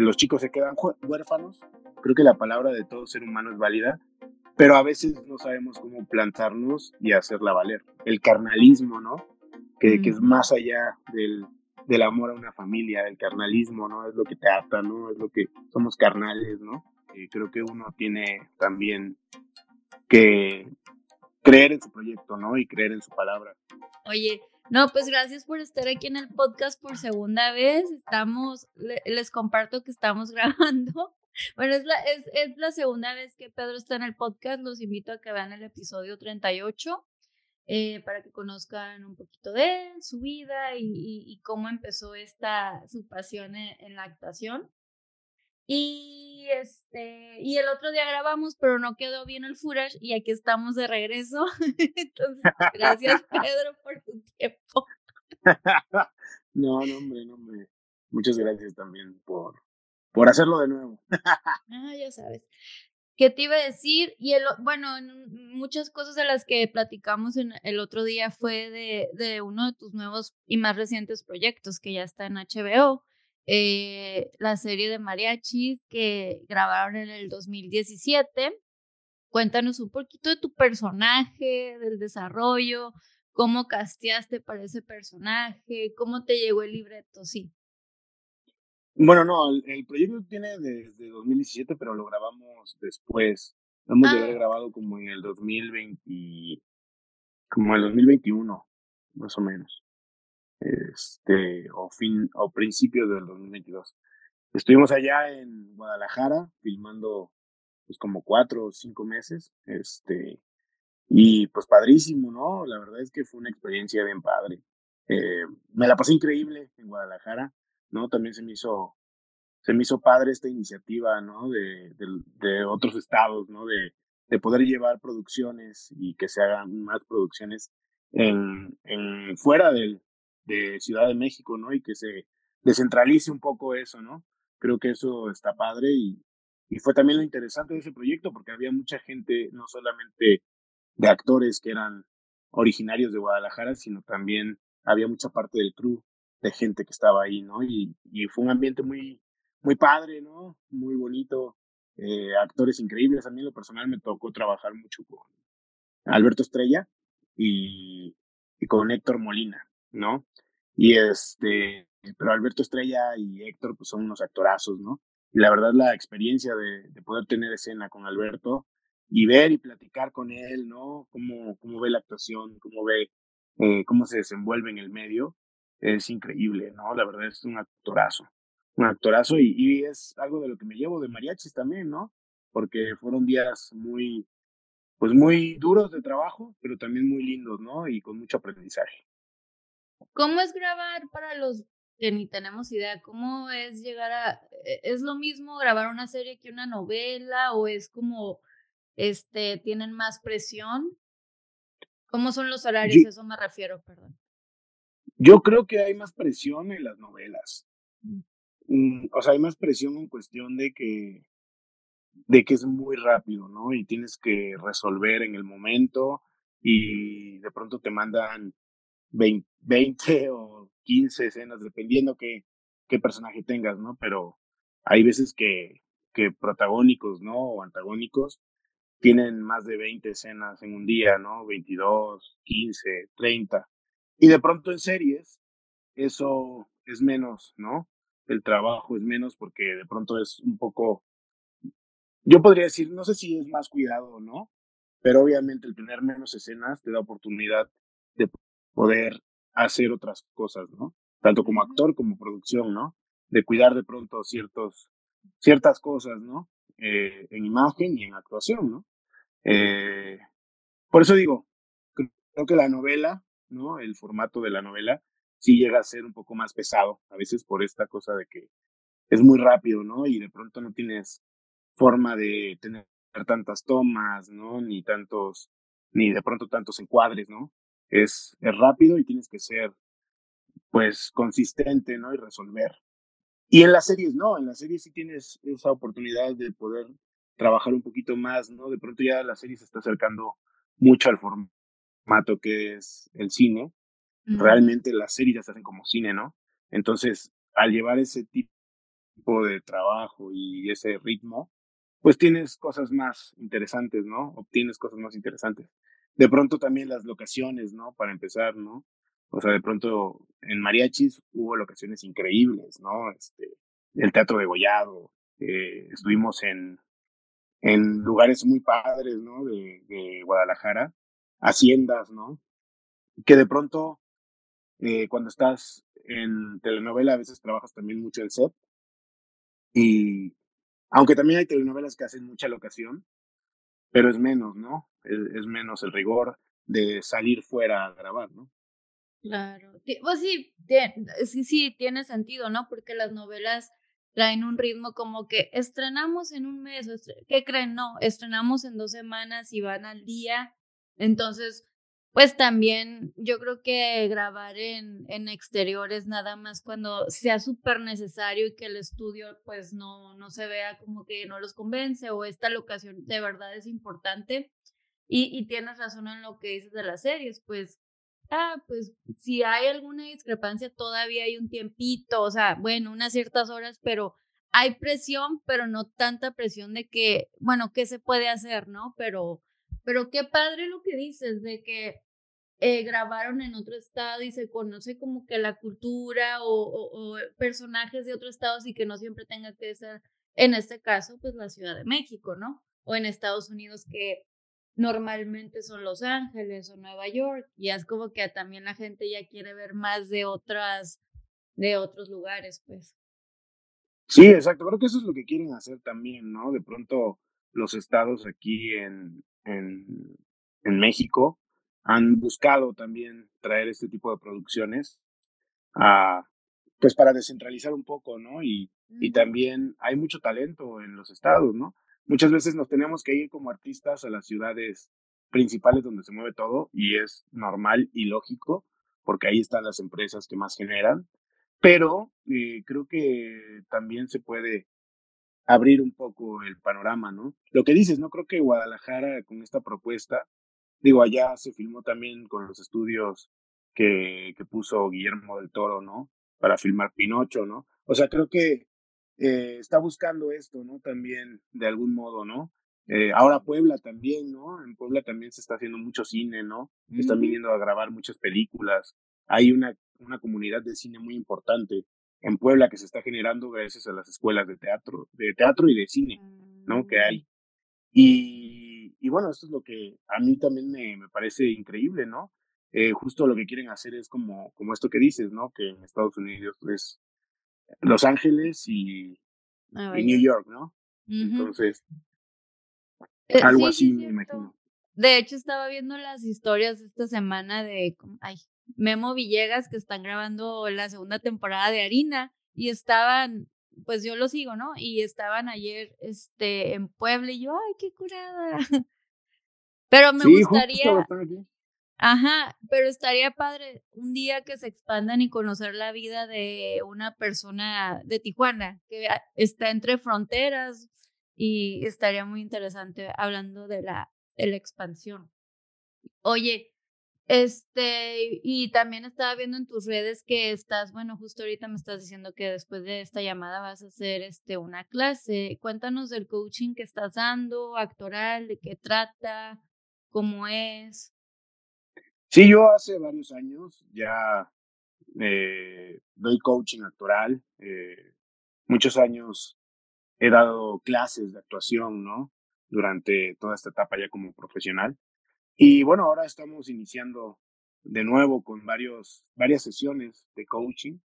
los chicos se quedan huérfanos. Creo que la palabra de todo ser humano es válida, pero a veces no sabemos cómo plantarnos y hacerla valer. El carnalismo, ¿no? Que, que es más allá del, del amor a una familia, el carnalismo, ¿no? Es lo que te ata, ¿no? Es lo que somos carnales, ¿no? Eh, creo que uno tiene también que creer en su proyecto, ¿no? Y creer en su palabra. Oye, no, pues gracias por estar aquí en el podcast por segunda vez. Estamos, les comparto que estamos grabando. Bueno, es la, es, es la segunda vez que Pedro está en el podcast. Los invito a que vean el episodio 38 eh, para que conozcan un poquito de él, su vida y, y, cómo empezó esta, su pasión en, la actuación. Y este, y el otro día grabamos, pero no quedó bien el footage y aquí estamos de regreso. Entonces, gracias Pedro por tu tiempo. no, no, hombre, no, hombre. Muchas gracias también por, por hacerlo de nuevo. ah, ya sabes. ¿Qué te iba a decir? Y el, bueno, muchas cosas de las que platicamos en el otro día fue de, de uno de tus nuevos y más recientes proyectos que ya está en HBO, eh, la serie de mariachis que grabaron en el 2017. Cuéntanos un poquito de tu personaje, del desarrollo, cómo casteaste para ese personaje, cómo te llegó el libreto, sí. Bueno, no, el, proyecto tiene desde 2017, pero lo grabamos después. Hemos ah. grabado como en el 2020, como en el 2021, más o menos. Este, o fin, o principios del 2022. Estuvimos allá en Guadalajara filmando pues como cuatro o cinco meses, este, y pues padrísimo, ¿no? La verdad es que fue una experiencia bien padre. Eh, me la pasé increíble en Guadalajara. ¿no? También se me hizo, se me hizo padre esta iniciativa, ¿no? De, de, otros estados, ¿no? De, de, poder llevar producciones y que se hagan más producciones en, en fuera del, de Ciudad de México, ¿no? Y que se descentralice un poco eso, ¿no? Creo que eso está padre y, y fue también lo interesante de ese proyecto porque había mucha gente, no solamente de actores que eran originarios de Guadalajara, sino también había mucha parte del crew de gente que estaba ahí, ¿no? Y, y fue un ambiente muy, muy padre, ¿no? Muy bonito, eh, actores increíbles. A mí en lo personal me tocó trabajar mucho con Alberto Estrella y, y con Héctor Molina, ¿no? Y este, pero Alberto Estrella y Héctor pues son unos actorazos, ¿no? Y la verdad la experiencia de, de poder tener escena con Alberto y ver y platicar con él, ¿no? Cómo, cómo ve la actuación, cómo ve, eh, cómo se desenvuelve en el medio, es increíble, ¿no? La verdad es un actorazo, un actorazo y, y, es algo de lo que me llevo de mariachis también, ¿no? Porque fueron días muy, pues muy duros de trabajo, pero también muy lindos, ¿no? Y con mucho aprendizaje. ¿Cómo es grabar para los que ni tenemos idea? ¿Cómo es llegar a... E, ¿Es lo mismo grabar una serie que una novela o es como, este, tienen más presión? ¿Cómo son los horarios? Eso me refiero, perdón. Yo creo que hay más presión en las novelas. Mm. Mm, o sea, hay más presión en cuestión de que de que es muy rápido, ¿no? Y tienes que resolver en el momento y de pronto te mandan 20, 20 o 15 escenas, dependiendo qué, qué personaje tengas, ¿no? Pero hay veces que, que protagónicos, ¿no? O antagónicos tienen más de 20 escenas en un día, ¿no? 22, 15, 30. Y de pronto en series, eso es menos, ¿no? El trabajo es menos porque de pronto es un poco, yo podría decir, no sé si es más cuidado o no, pero obviamente el tener menos escenas te da oportunidad de poder hacer otras cosas, ¿no? Tanto como actor como producción, ¿no? De cuidar de pronto ciertos, ciertas cosas, ¿no? Eh, en imagen y en actuación, ¿no? Eh, por eso digo, creo que la novela ¿no? El formato de la novela sí llega a ser un poco más pesado, a veces por esta cosa de que es muy rápido, ¿no? Y de pronto no tienes forma de tener tantas tomas, ¿no? Ni tantos, ni de pronto tantos encuadres, ¿no? Es, es rápido y tienes que ser, pues, consistente, ¿no? Y resolver. Y en las series, no, en las series sí tienes esa oportunidad de poder trabajar un poquito más, ¿no? De pronto ya la serie se está acercando mucho al formato mato que es el cine, realmente las series ya se hacen como cine, ¿no? Entonces, al llevar ese tipo de trabajo y ese ritmo, pues tienes cosas más interesantes, ¿no? Obtienes cosas más interesantes. De pronto también las locaciones, ¿no? Para empezar, ¿no? O sea, de pronto en mariachis hubo locaciones increíbles, ¿no? Este, el Teatro de Gollado, eh, estuvimos en, en lugares muy padres, ¿no? De, de Guadalajara, haciendas, ¿no? Que de pronto, eh, cuando estás en telenovela, a veces trabajas también mucho el set. Y aunque también hay telenovelas que hacen mucha locación, pero es menos, ¿no? Es, es menos el rigor de salir fuera a grabar, ¿no? Claro. Pues sí, sí, sí, tiene sentido, ¿no? Porque las novelas traen un ritmo como que estrenamos en un mes, ¿qué creen? No, estrenamos en dos semanas y van al día. Entonces, pues también yo creo que grabar en, en exteriores nada más cuando sea súper necesario y que el estudio pues no, no se vea como que no los convence o esta locación de verdad es importante. Y, y tienes razón en lo que dices de las series, pues ah, pues si hay alguna discrepancia, todavía hay un tiempito, o sea, bueno, unas ciertas horas, pero hay presión, pero no tanta presión de que, bueno, ¿qué se puede hacer, no? Pero, pero qué padre lo que dices, de que eh, grabaron en otro estado y se conoce como que la cultura o, o, o personajes de otros estados y que no siempre tenga que ser, en este caso, pues la Ciudad de México, ¿no? O en Estados Unidos que normalmente son Los Ángeles o Nueva York, y es como que también la gente ya quiere ver más de otras, de otros lugares, pues. Sí, exacto, creo que eso es lo que quieren hacer también, ¿no? De pronto los estados aquí en, en, en México han buscado también traer este tipo de producciones a, pues para descentralizar un poco, ¿no? Y, y también hay mucho talento en los estados, ¿no? muchas veces nos tenemos que ir como artistas a las ciudades principales donde se mueve todo y es normal y lógico porque ahí están las empresas que más generan, pero eh, creo que también se puede abrir un poco el panorama, ¿no? Lo que dices, ¿no? Creo que Guadalajara con esta propuesta, digo, allá se filmó también con los estudios que, que puso Guillermo del Toro, ¿no? Para filmar Pinocho, ¿no? O sea, creo que eh, está buscando esto, ¿no? También, de algún modo, ¿no? Eh, ahora Puebla también, ¿no? En Puebla también se está haciendo mucho cine, ¿no? Están viniendo a grabar muchas películas. Hay una, una comunidad de cine muy importante en Puebla que se está generando gracias a las escuelas de teatro, de teatro y de cine, ¿no? Que hay. Y, y bueno, esto es lo que a mí también me, me parece increíble, ¿no? Eh, justo lo que quieren hacer es como, como esto que dices, ¿no? Que en Estados Unidos es los Ángeles y, y New. York, ¿no? Entonces, Eh, algo sí, sí, así me cierto. imagino. De hecho, estaba viendo las historias esta semana de, ay, Memo Villegas, que están grabando la segunda temporada de Harina, y estaban, pues yo lo sigo, ¿no? Y estaban ayer, este, en Puebla, y yo, ay, qué curada. Pero me Sí, gustaría, ajá, pero estaría padre un día que se expandan y conocer la vida de una persona de Tijuana, que está entre fronteras, y estaría muy interesante hablando de la, de la expansión. Oye, este, y también estaba viendo en tus redes que estás, bueno, justo ahorita me estás diciendo que después de esta llamada vas a hacer este una clase. Cuéntanos del coaching que estás dando, actoral, de qué trata, cómo es. Sí, yo hace varios años ya eh, doy coaching actoral. eh, muchos años he dado clases de actuación, ¿no? Durante toda esta etapa ya como profesional. Y bueno, ahora estamos iniciando de nuevo con varios, varias sesiones de coaching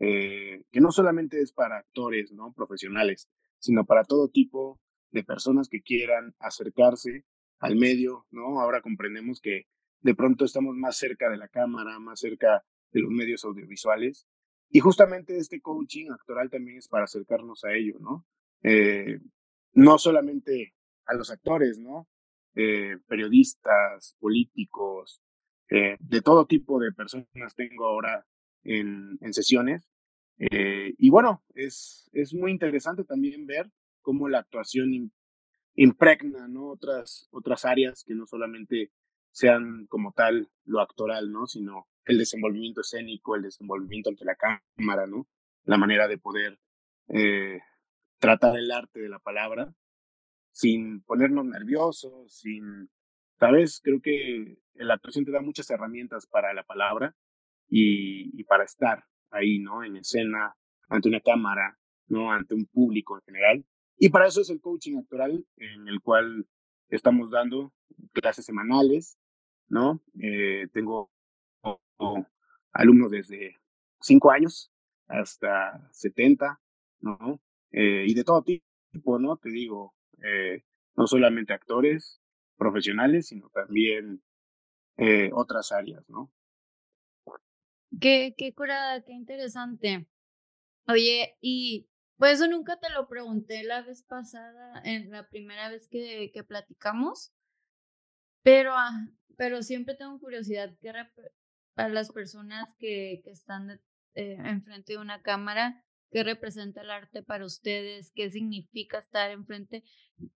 eh, que no solamente es para actores no profesionales, sino para todo tipo de personas que quieran acercarse al medio, ¿no? Ahora comprendemos que de pronto estamos más cerca de la cámara, más cerca de los medios audiovisuales. Y justamente este coaching actoral también es para acercarnos a ello, ¿no? Eh, no solamente a los actores, ¿no? Eh, periodistas, políticos, eh, de todo tipo de personas tengo ahora en, sesiones. Eh, y bueno, es, es muy interesante también ver cómo la actuación im- impregna, ¿no? Otras, otras áreas que no solamente sean como tal lo actoral, ¿no? Sino el desenvolvimiento escénico, el desenvolvimiento ante la cámara, ¿no? La manera de poder eh, tratar el arte de la palabra sin ponernos nerviosos, sin, ¿sabes? Creo que la actuación te da muchas herramientas para la palabra y, y para estar ahí, ¿no? En escena, ante una cámara, ¿no? Ante un público en general. Y para eso es el coaching actoral, en el cual estamos dando clases semanales, ¿no? Eh, tengo alumnos desde 5 años hasta 70, ¿no? Eh, y de todo tipo, ¿no? Te digo, eh, no solamente actores profesionales, sino también eh, otras áreas, ¿no? Qué, qué curada, qué interesante. Oye, y pues eso nunca te lo pregunté la vez pasada, en la primera vez que, que platicamos, pero, ah, pero siempre tengo curiosidad que para las personas que, que están eh, enfrente de una cámara, qué representa el arte para ustedes, qué significa estar enfrente,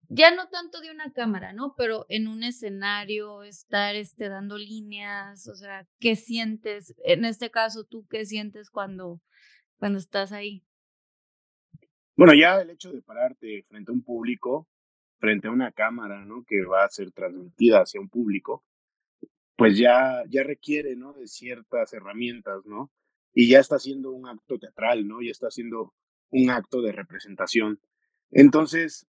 ya no tanto de una cámara, ¿no? Pero en un escenario, estar este, dando líneas, o sea, ¿qué sientes? En este caso, ¿tú qué sientes cuando, cuando estás ahí? Bueno, ya el hecho de pararte frente a un público, frente a una cámara, ¿no? Que va a ser transmitida hacia un público, pues ya, ya requiere, ¿no? De ciertas herramientas, ¿no? Y ya está haciendo un acto teatral, ¿no? Ya está haciendo un acto de representación. Entonces,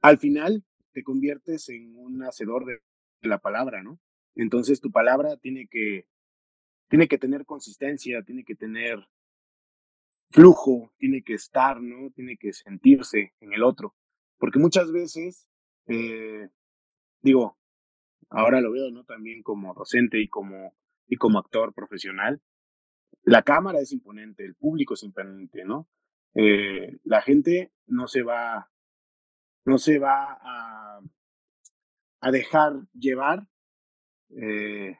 al final te conviertes en un hacedor de la palabra, ¿no? Entonces tu palabra tiene que, tiene que tener consistencia, tiene que tener flujo, tiene que estar, ¿no? Tiene que sentirse en el otro. Porque muchas veces, eh, digo, ahora lo veo, ¿no? También como docente y como, y como actor profesional. La cámara es imponente, el público es imponente, ¿no? Eh, la gente no se va, no se va a, a dejar llevar eh,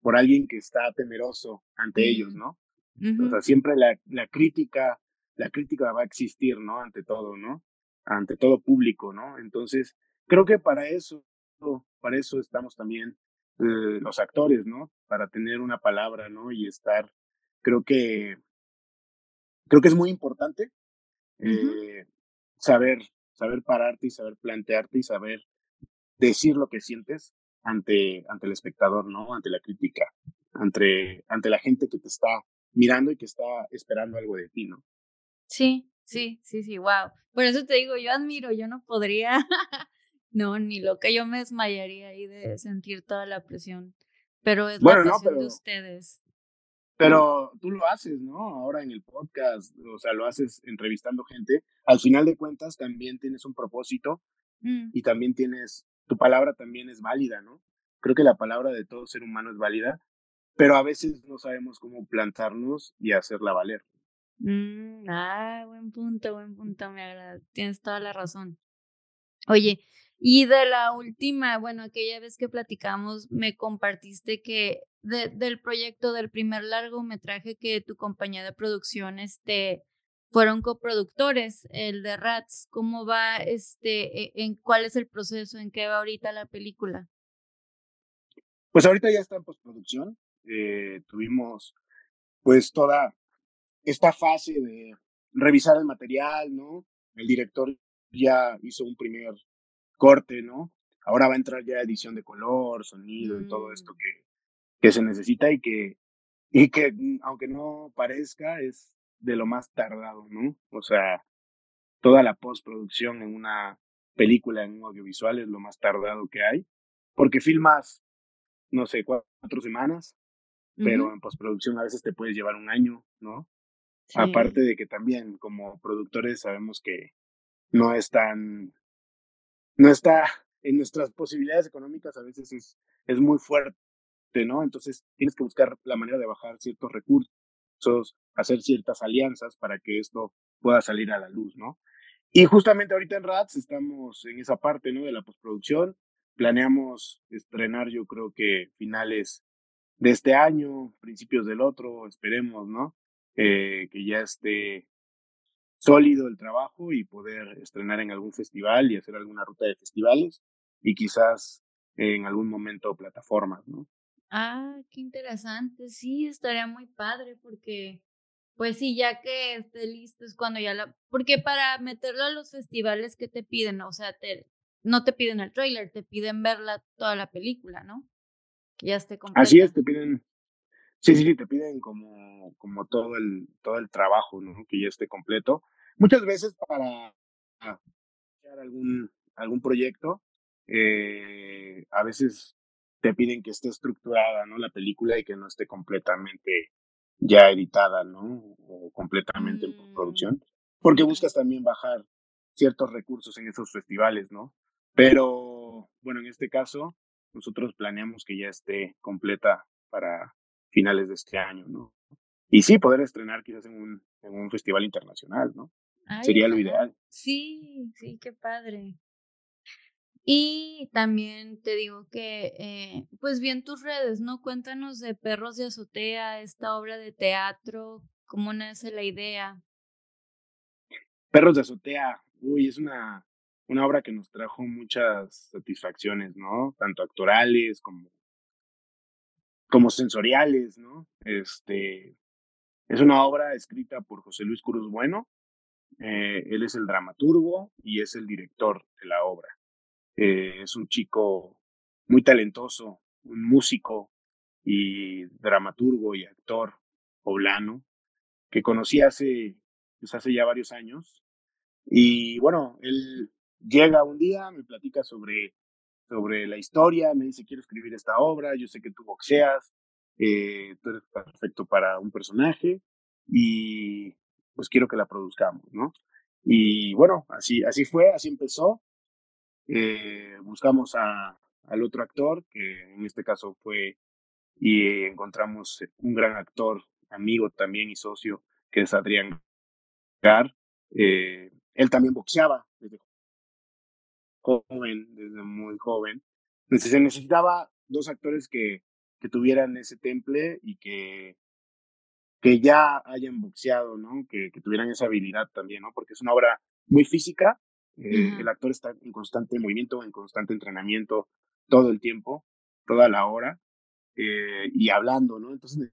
por alguien que está temeroso ante ellos, ¿no? O sea, siempre la, la crítica, la crítica va a existir, ¿no? Ante todo, ¿no? Ante todo público, ¿no? Entonces, creo que para eso, para eso estamos también eh, los actores, ¿no? Para tener una palabra, ¿no? Y estar, creo que, creo que es muy importante eh, saber, saber pararte y saber plantearte y saber decir lo que sientes ante, ante el espectador, ¿no? Ante la crítica, ante, ante la gente que te está mirando y que está esperando algo de ti, ¿no? Sí, sí, sí, sí, wow. Por eso te digo, yo admiro, yo no podría, no, ni lo que yo me desmayaría ahí de sentir toda la presión, pero es la presión de ustedes. Pero tú lo haces, ¿no? Ahora en el podcast, o sea, lo haces entrevistando gente. Al final de cuentas, también tienes un propósito mm. y también tienes, tu palabra también es válida, ¿no? Creo que la palabra de todo ser humano es válida pero a veces no sabemos cómo plantarnos y hacerla valer. Mm, ah, buen punto, buen punto, me agrada, tienes toda la razón. Oye, y de la última, bueno, aquella vez que platicamos, me compartiste que del proyecto del primer largometraje que tu compañía de producción, este, fueron coproductores, el de Rats, ¿cómo va, este, e, en cuál es el proceso, en qué va ahorita la película? Pues ahorita ya está en postproducción, eh, tuvimos pues toda esta fase de revisar el material, ¿no? El director ya hizo un primer corte, ¿no? Ahora va a entrar ya edición de color, sonido y todo esto mm. que, que se necesita y que, y que, mm, aunque no parezca, es de lo más tardado, ¿no? O sea, toda la postproducción en una película, en un audiovisual, es lo más tardado que hay, porque filmas, no sé, cuatro semanas, pero en postproducción a veces te puedes llevar un año, ¿no? Aparte de que también como productores sabemos que no es tan, no está en nuestras posibilidades económicas, a veces es, es muy fuerte, ¿no? Entonces tienes que buscar la manera de bajar ciertos recursos, hacer ciertas alianzas para que esto pueda salir a la luz, ¿no? Y justamente ahorita en RATS estamos en esa parte, ¿no? De la postproducción. Planeamos estrenar, yo creo que finales de este año, principios del otro, esperemos, ¿no? Eh, que ya esté sólido el trabajo y poder estrenar en algún festival y hacer alguna ruta de festivales y quizás en algún momento plataformas, ¿no? Ah, qué interesante. Sí, estaría muy padre porque Pues sí, ya que esté listo es cuando ya la porque para meterlo a los festivales, ¿qué te piden? O sea, te no te piden el tráiler, te piden verla toda la película, ¿no? Que ya esté Así es, completa. te piden sí, sí, sí, te piden como como todo el todo el trabajo, ¿no? Que ya esté completo. Muchas veces para algún algún proyecto, eh, a veces te piden que esté estructurada, ¿no? La película y que no esté completamente ya editada, ¿no? O completamente en Mm, postproducción, porque buscas también bajar ciertos recursos en esos festivales, ¿no? Pero, bueno, en este caso, nosotros planeamos que ya esté completa para finales de este año, ¿no? Y sí, poder estrenar quizás en un en un festival internacional, ¿no? Ay, Sería lo ideal. Sí, sí, qué padre. Y también te digo que, eh, pues vi en tus redes, ¿no? Cuéntanos de Perros de Azotea, esta obra de teatro, ¿cómo nace la idea? Perros de azotea, uy, es una una obra que nos trajo muchas satisfacciones, ¿no? Tanto actorales como como sensoriales, ¿no? Este, es una obra escrita por José Luis Cruz Bueno, eh, él es el dramaturgo y es el director de la obra. Eh, es un chico muy talentoso, un músico y dramaturgo y actor poblano que conocí hace, pues hace ya varios años Y bueno, él llega un día, me platica sobre, sobre la historia, me dice, quiero escribir esta obra, yo sé que tú boxeas, eh, tú eres perfecto para un personaje y pues quiero que la produzcamos, ¿no? Y bueno, así, así fue, así empezó. Eh, buscamos a, al otro actor, que en este caso fue, y encontramos un gran actor, amigo también y socio, que es Adrián Gar. Eh, él también boxeaba desde joven, desde muy joven. Entonces se necesitaba dos actores que, que tuvieran ese temple y que, que ya hayan boxeado, ¿no? Que, que tuvieran esa habilidad también, ¿no? Porque es una obra muy física. eh, Ujú. el actor está en constante movimiento, en constante entrenamiento todo el tiempo, toda la hora, eh, y hablando, ¿no? Entonces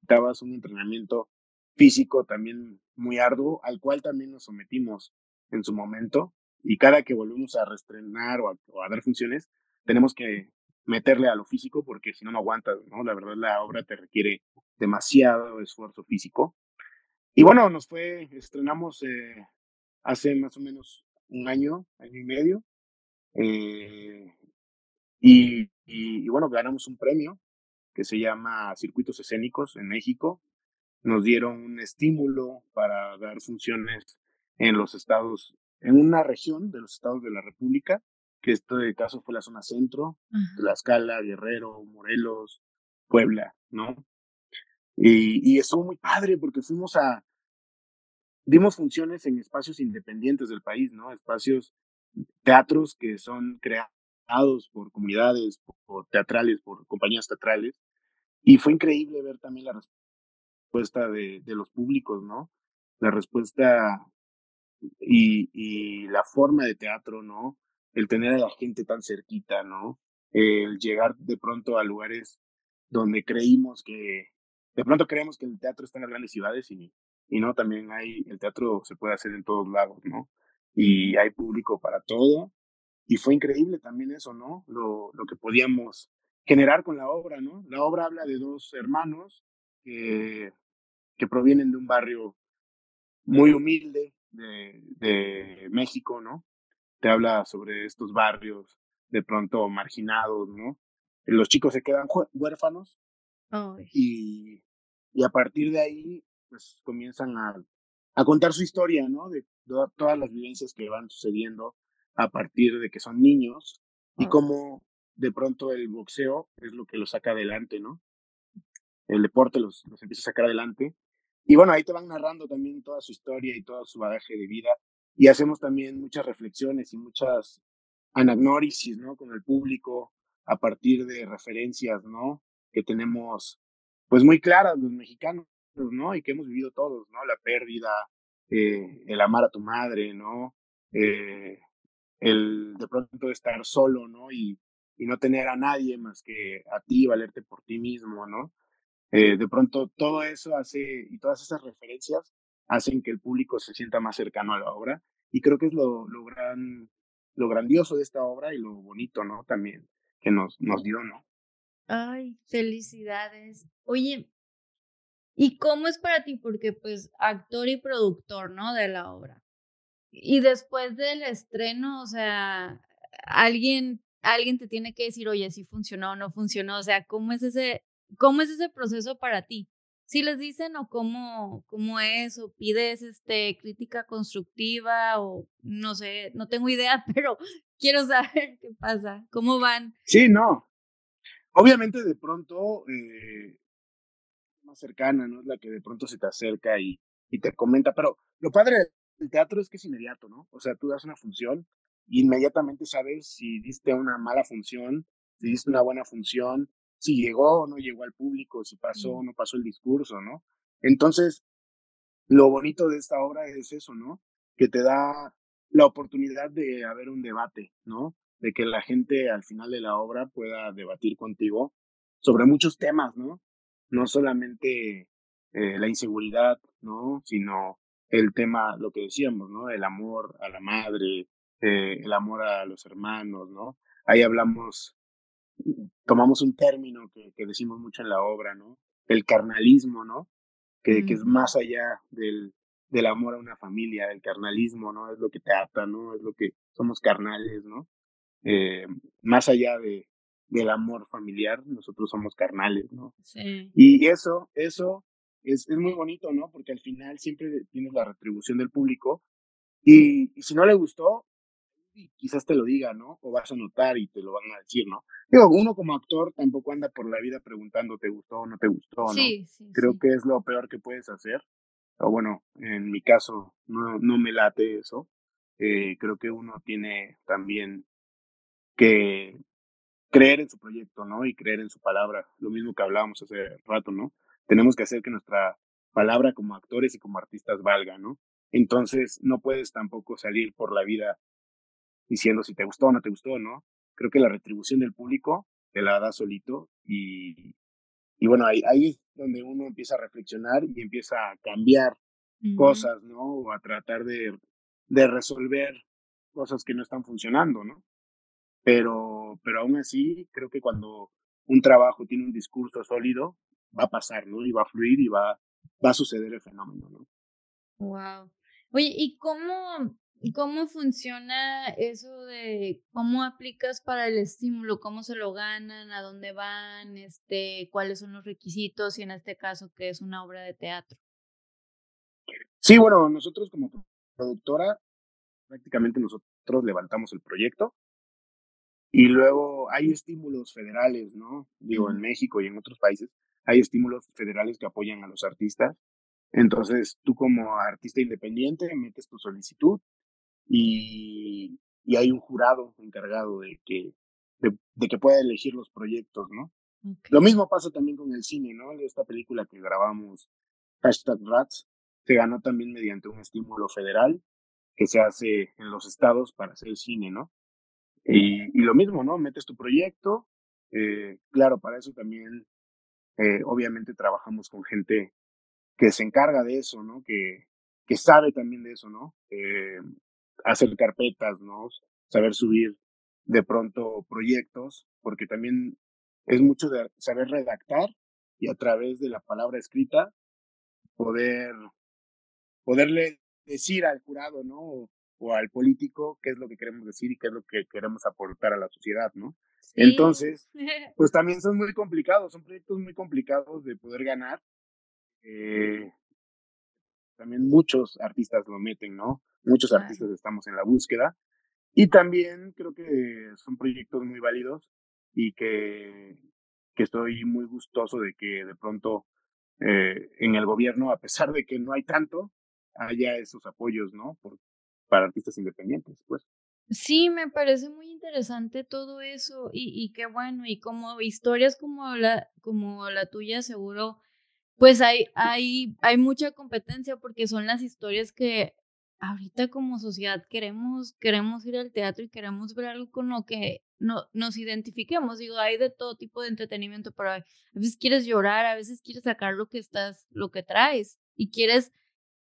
necesitabas un entrenamiento físico también muy arduo, al cual también nos sometimos en su momento. Y cada que volvemos a reestrenar o a, o a dar funciones, tenemos que meterle a lo físico porque si no, no aguantas, ¿no? La verdad, la obra te requiere demasiado esfuerzo físico. Y bueno, nos fue, estrenamos eh, hace más o menos un año, año y medio, eh, y, y, y bueno, ganamos un premio que se llama Circuitos Escénicos en México, nos dieron un estímulo para dar funciones en los estados, en una región de los estados de la República, que este caso fue la zona centro. Tlaxcala, Guerrero, Morelos, Puebla, ¿no? Y, y estuvo muy padre porque fuimos a, dimos funciones en espacios independientes del país, ¿no? Espacios, teatros que son creados por comunidades, por, por teatrales, por compañías teatrales. Y fue increíble ver también la respuesta de, de los públicos, ¿no? La respuesta y, y la forma de teatro, ¿no? El tener a la gente tan cerquita, ¿no? El llegar de pronto a lugares donde creímos que, de pronto creemos que el teatro está en las grandes ciudades y, y no, también hay, el teatro se puede hacer en todos lados, ¿no? Y hay público para todo. Y fue increíble también eso, ¿no? Lo, lo que podíamos generar con la obra, ¿no? La obra habla de dos hermanos que, que provienen de un barrio muy humilde de, de México, ¿no? Te habla sobre estos barrios de pronto marginados, ¿no? Los chicos se quedan huérfanos Ay. y, y a partir de ahí, pues comienzan a, a contar su historia, ¿no? De to- todas las vivencias que van sucediendo a partir de que son niños y cómo de pronto el boxeo es lo que los saca adelante, ¿no? el deporte los, los empieza a sacar adelante. Y bueno, ahí te van narrando también toda su historia y todo su bagaje de vida. Y hacemos también muchas reflexiones y muchas anagnórisis, ¿no? Con el público a partir de referencias, ¿no? Que tenemos, pues muy claras los mexicanos, ¿no? Y que hemos vivido todos, ¿no? La pérdida, eh, el amar a tu madre, ¿no? Eh, el de pronto estar solo, ¿no? Y, y no tener a nadie más que a ti, valerte por ti mismo, ¿no? Eh, de pronto todo eso hace, y todas esas referencias hacen que el público se sienta más cercano a la obra. Y creo que es lo, lo, gran, lo grandioso de esta obra y lo bonito, ¿no? También que nos, nos dio, ¿no? Ay, felicidades. Oye, ¿y cómo es para ti? Porque pues actor y productor, ¿no? De la obra. Y después del estreno, o sea, alguien, alguien te tiene que decir, oye, si funcionó o no funcionó. O sea, ¿cómo es ese, cómo es ese proceso para ti? Si les dicen o cómo, cómo es, o pides este crítica constructiva, o no sé, no tengo idea, pero quiero saber qué pasa, cómo van. Sí, no. Obviamente de pronto eh, más cercana, ¿no? Es la que de pronto se te acerca y, y te comenta, pero lo padre del teatro es que es inmediato, ¿no? O sea, tú das una función inmediatamente sabes si diste una mala función, si diste una buena función, si llegó o no llegó al público, si pasó o no pasó el discurso, ¿no? Entonces, lo bonito de esta obra es eso, ¿no? Que te da la oportunidad de haber un debate, ¿no? De que la gente al final de la obra pueda debatir contigo sobre muchos temas, ¿no? No solamente eh, la inseguridad, ¿no? Sino el tema, lo que decíamos, ¿no? El amor a la madre, eh, el amor a los hermanos, ¿no? Ahí hablamos, tomamos un término que, que decimos mucho en la obra, ¿no? El carnalismo, ¿no? Que, que es más allá del, del amor a una familia, el carnalismo, ¿no? Es lo que te ata, ¿no? Es lo que somos carnales, ¿no? Eh, más allá de, del amor familiar, nosotros somos carnales, ¿no? Sí. Y eso, eso es, es, muy bonito, ¿no? Porque al final siempre tienes la retribución del público y, y, si no le gustó, quizás te lo diga, ¿no? O vas a notar y te lo van a decir, ¿no? Digo, uno como actor tampoco anda por la vida preguntando te gustó o no te gustó, ¿no? Sí, sí, Creo que es lo peor que puedes hacer. O bueno, en mi caso no, no me late eso. Eh, creo que uno tiene también que creer en su proyecto, ¿no? Y creer en su palabra. Lo mismo que hablábamos hace rato, ¿no? Tenemos que hacer que nuestra palabra como actores y como artistas valga, ¿no? Entonces, no puedes tampoco salir por la vida diciendo si te gustó o no te gustó, ¿no? Creo que la retribución del público te la da solito y, y bueno, ahí, ahí es donde uno empieza a reflexionar y empieza a cambiar uh -huh. cosas, ¿no? O a tratar de, de resolver cosas que no están funcionando, ¿no? Pero, pero aún así, creo que cuando un trabajo tiene un discurso sólido, va a pasar, ¿no? Y va a fluir y va, va a suceder el fenómeno, ¿no? Wow. Oye, ¿y cómo, cómo funciona eso de cómo aplicas para el estímulo? ¿Cómo se lo ganan? ¿A dónde van? Este, ¿Cuáles son los requisitos? Y en este caso, ¿qué es una obra de teatro? Sí, bueno, nosotros como productora, prácticamente nosotros levantamos el proyecto y luego hay estímulos federales, ¿no? Digo, en México y en otros países hay estímulos federales que apoyan a los artistas. Entonces, tú como artista independiente metes tu solicitud y, y hay un jurado encargado de que, de, de, que pueda elegir los proyectos, ¿no? Okay. Lo mismo pasa también con el cine, ¿no? Esta película que grabamos, hashtag Rats, se ganó también mediante un estímulo federal que se hace en los estados para hacer el cine, ¿no? Y, y lo mismo, ¿no? Metes tu proyecto, eh, claro, para eso también, eh, obviamente trabajamos con gente que se encarga de eso, ¿no? Que, que sabe también de eso, ¿no? Eh, hacer carpetas, ¿no? Saber subir de pronto proyectos, porque también es mucho de saber redactar y a través de la palabra escrita poder poderle decir al jurado, ¿no? O, al político qué es lo que queremos decir y qué es lo que queremos aportar a la sociedad, ¿no? Sí. Entonces, pues también son muy complicados, son proyectos muy complicados de poder ganar. Eh, también muchos artistas lo meten, ¿no? Muchos artistas estamos en la búsqueda. Y también creo que son proyectos muy válidos y que, que estoy muy gustoso de que de pronto eh, en el gobierno, a pesar de que no hay tanto, haya esos apoyos, ¿no? Por, para artistas independientes, pues. Sí, me parece muy interesante todo eso y, y qué bueno, y como historias como la, como la tuya, seguro, pues hay, hay, hay mucha competencia porque son las historias que ahorita como sociedad queremos queremos ir al teatro y queremos ver algo con lo que no nos identifiquemos. Digo, hay de todo tipo de entretenimiento, pero a veces quieres llorar, a veces quieres sacar lo que estás lo que traes y quieres,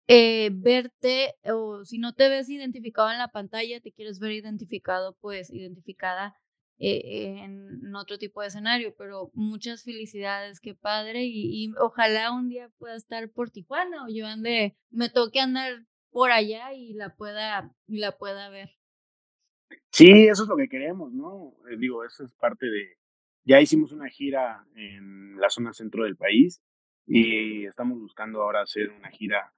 eh, verte o si no te ves identificado en la pantalla, te quieres ver identificado, pues, identificada, eh, en otro tipo de escenario, pero muchas felicidades, qué padre, y ojalá un día pueda estar por Tijuana o yo ande me toque andar por allá y la pueda y la pueda ver. Sí, eso es lo que queremos, ¿no? Eh, digo, eso es parte de ya hicimos una gira en la zona centro del país y estamos buscando ahora hacer una gira,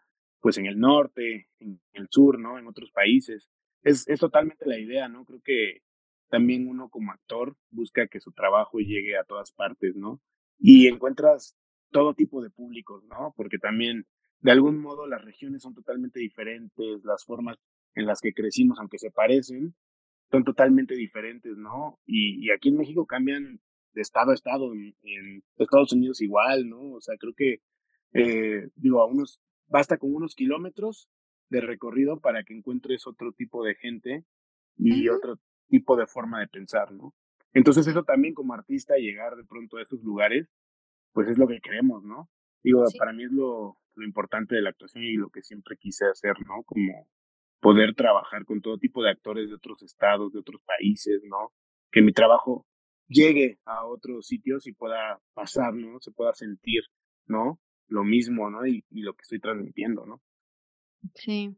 pues, en el norte, en el sur, ¿no? En otros países. Es es totalmente la idea, ¿no? Creo que también uno como actor busca que su trabajo llegue a todas partes, ¿no? Y encuentras todo tipo de públicos, ¿no? Porque también, de algún modo, las regiones son totalmente diferentes, las formas en las que crecimos, aunque se parecen, son totalmente diferentes, ¿no? Y aquí en México cambian de estado a estado, en en Estados Unidos igual, ¿no? O sea, creo que, eh, digo, a unos basta con unos kilómetros de recorrido para que encuentres otro tipo de gente y otro tipo de forma de pensar, ¿no? Entonces, eso también como artista, llegar de pronto a esos lugares, pues, es lo que queremos, ¿no? Digo, Sí. para mí es lo lo importante de la actuación y lo que siempre quise hacer, ¿no? Como poder trabajar con todo tipo de actores de otros estados, de otros países, ¿no? Que mi trabajo llegue a otros sitios y pueda pasar, ¿no? Se pueda sentir, ¿no? Lo mismo, ¿no? Y y lo que estoy transmitiendo, ¿no? Sí.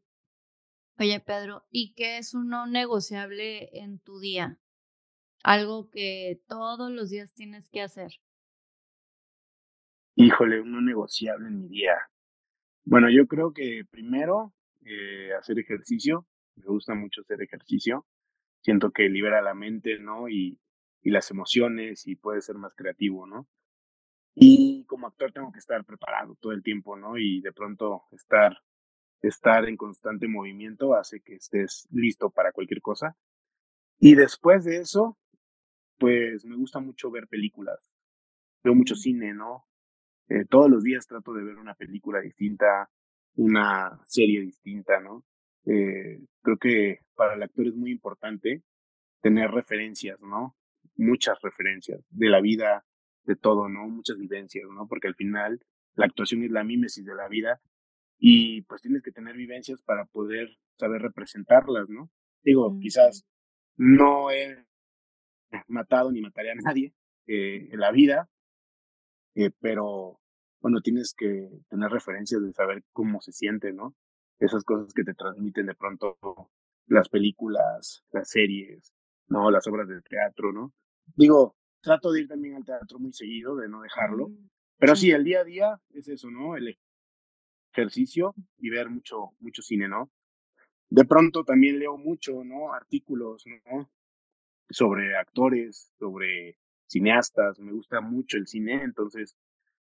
Oye, Pedro, ¿y qué es un no negociable en tu día? Algo que todos los días tienes que hacer. Híjole, un no negociable en mi día. Bueno, yo creo que primero, eh, hacer ejercicio. Me gusta mucho hacer ejercicio. Siento que libera la mente, ¿no? Y y las emociones, y puedes ser más creativo, ¿no? Y como actor tengo que estar preparado todo el tiempo, ¿no? Y de pronto estar estar en constante movimiento hace que estés listo para cualquier cosa. Y después de eso, pues, me gusta mucho ver películas. Veo mucho Mm. cine, ¿no? Eh, todos los días trato de ver una película distinta, una serie distinta, ¿no? Eh, creo que para el actor es muy importante tener referencias, ¿no? Muchas referencias de la vida, de todo, ¿no? Muchas vivencias, ¿no? Porque al final la actuación es la mímesis de la vida y, pues, tienes que tener vivencias para poder saber representarlas, ¿no? Digo, quizás no he matado ni mataré a nadie, eh, en la vida eh, pero, bueno, tienes que tener referencias de saber cómo se siente, ¿no? Esas cosas que te transmiten de pronto las películas, las series, ¿no? Las obras de teatro, ¿no? Digo, trato de ir también al teatro muy seguido, de no dejarlo, Mm, pero sí. el día a día es eso, ¿no? El ejercicio y ver mucho mucho cine, ¿no? De pronto también leo mucho, ¿no? Artículos, ¿no? Sobre actores, sobre cineastas, me gusta mucho el cine, entonces,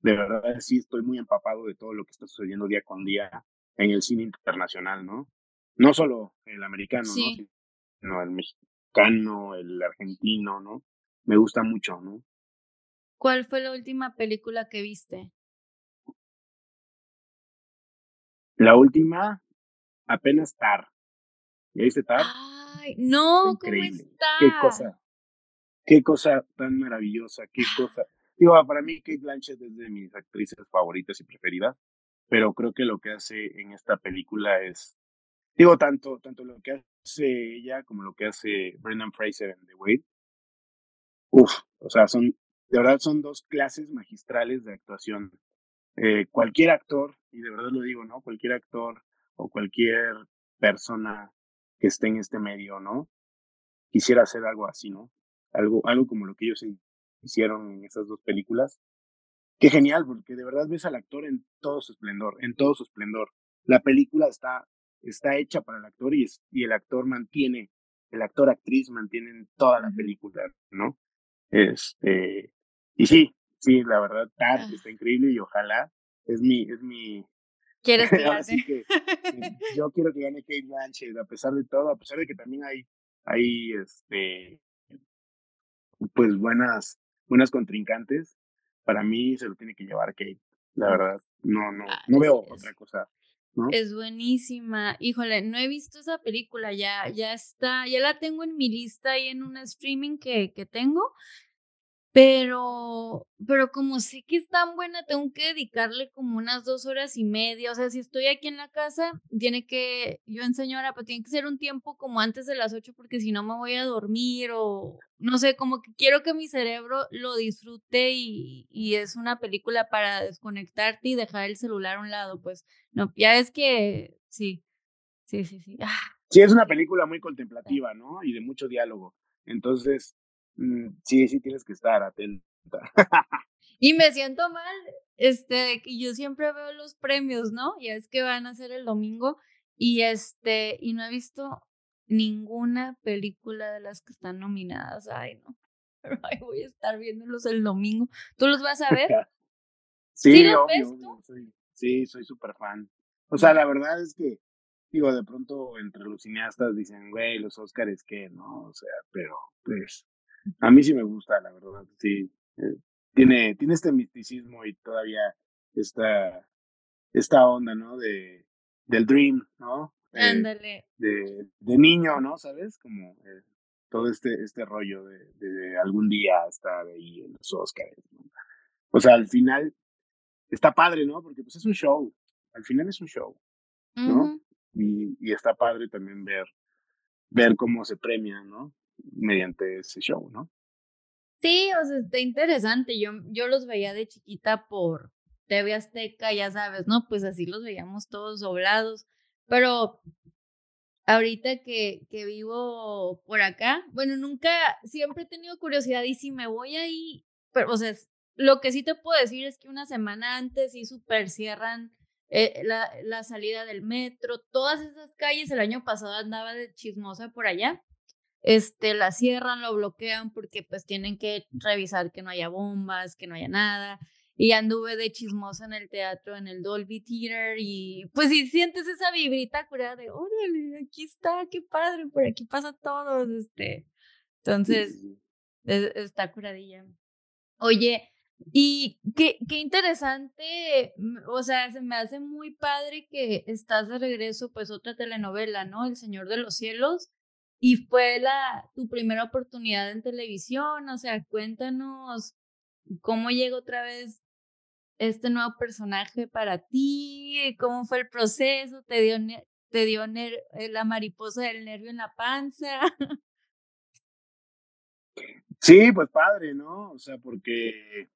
de verdad, sí estoy muy empapado de todo lo que está sucediendo día con día en el cine internacional, ¿no? No solo el americano, ¿no? Sino el mexicano, el argentino, ¿no? Me gusta mucho, ¿no? ¿Cuál fue la última película que viste? La última, apenas Tar. ¿Ya viste Tar? Ay, no, ¿cómo increíble. Qué está? cosa qué cosa tan maravillosa, qué cosa digo, para mí Cate Blanchett es de mis actrices favoritas y preferidas, pero creo que lo que hace en esta película es digo, tanto tanto lo que hace ella como lo que hace Brendan Fraser en The Whale uf, o sea, son de verdad son 2 clases magistrales de actuación. Eh, cualquier actor, y de verdad lo digo, ¿no? Cualquier actor o cualquier persona que esté en este medio, ¿no? Quisiera hacer algo así, ¿no? Algo algo como lo que ellos hicieron en esas 2 películas. Qué genial, porque de verdad ves al actor en todo su esplendor, en todo su esplendor. La película está está hecha para el actor y es y el actor mantiene el actor, actriz mantienen toda la película, ¿no? Este, y sí, sí, la verdad, Tar Ah. está increíble y ojalá es mi es mi ¿Quieres que ahora gane? sí que, yo quiero que gane Cate Blanchett, a pesar de todo, a pesar de que también hay hay, este pues, buenas buenas contrincantes, para mí se lo tiene que llevar Cate, la verdad, no no no Ay, veo otra cosa. Es buenísima. Híjole, no he visto esa película, ya, ya está, ya la tengo en mi lista y en un streaming que, que tengo, pero, pero como sé que es tan buena, tengo que dedicarle como unas dos horas y media. O sea, si estoy aquí en la casa, tiene que, yo en señora, pero tiene que ser un tiempo como antes de las ocho, porque si no me voy a dormir o no sé, como que quiero que mi cerebro lo disfrute y, y es una película para desconectarte y dejar el celular a un lado. Pues no, ya es que sí, sí, sí, sí. Ah. Sí, es una película muy contemplativa, ¿no? Y de mucho diálogo. Entonces, sí, sí tienes que estar atenta. y me siento mal, este, que yo siempre veo los premios, ¿no? Ya es que van a ser el domingo y este, y no he visto ninguna película de las que están nominadas. Ay, no. Pero ahí voy a estar viéndolos el domingo. ¿Tú los vas a ver? sí, ¿Sí obvio, soy, sí, soy súper fan. O sea, la verdad es que, digo, de pronto entre los cineastas dicen, güey, los Óscares, ¿qué? No, o sea, pero pues a mí sí me gusta, la verdad, sí. Eh, tiene, tiene este misticismo y todavía esta, esta onda, ¿no? De, del dream, ¿no? Eh, Ándale. de, de, niño, ¿no? ¿Sabes? Como eh, todo este, este rollo de, de, algún día estar ahí en los Oscars. ¿no? O sea, al final está padre, ¿no? Porque pues es un show. Al final es un show, ¿no? y, y está padre también ver, ver cómo se premia, ¿no? Mediante ese show, ¿no? Sí, o sea, está interesante. Yo, yo los veía de chiquita por TV Azteca, ya sabes, ¿no? Pues así los veíamos todos doblados. Pero ahorita que, que vivo por acá, bueno, nunca, siempre he tenido curiosidad y si me voy ahí, pero, o sea, lo que sí te puedo decir es que una semana antes sí super cierran eh, la, la salida del metro, todas esas calles, el año pasado andaba de chismosa por allá este, la cierran, lo bloquean porque pues tienen que revisar que no haya bombas, que no haya nada. Y anduve de chismosa en el teatro, en el Dolby Theater, y pues si sientes esa vibrita cura de, órale, aquí está, qué padre, por aquí pasa todo, este. Entonces, está curadilla. Oye, y qué, qué interesante, mm, o sea, se me hace muy padre que estás de regreso, pues otra telenovela, ¿no? El Señor de los Cielos y fue la, tu primera oportunidad en televisión, o sea, cuéntanos cómo llegó otra vez este nuevo personaje para ti, cómo fue el proceso, te dio, te dio eh, la mariposa del nervio en la panza. Sí, pues padre, ¿no? O sea, porque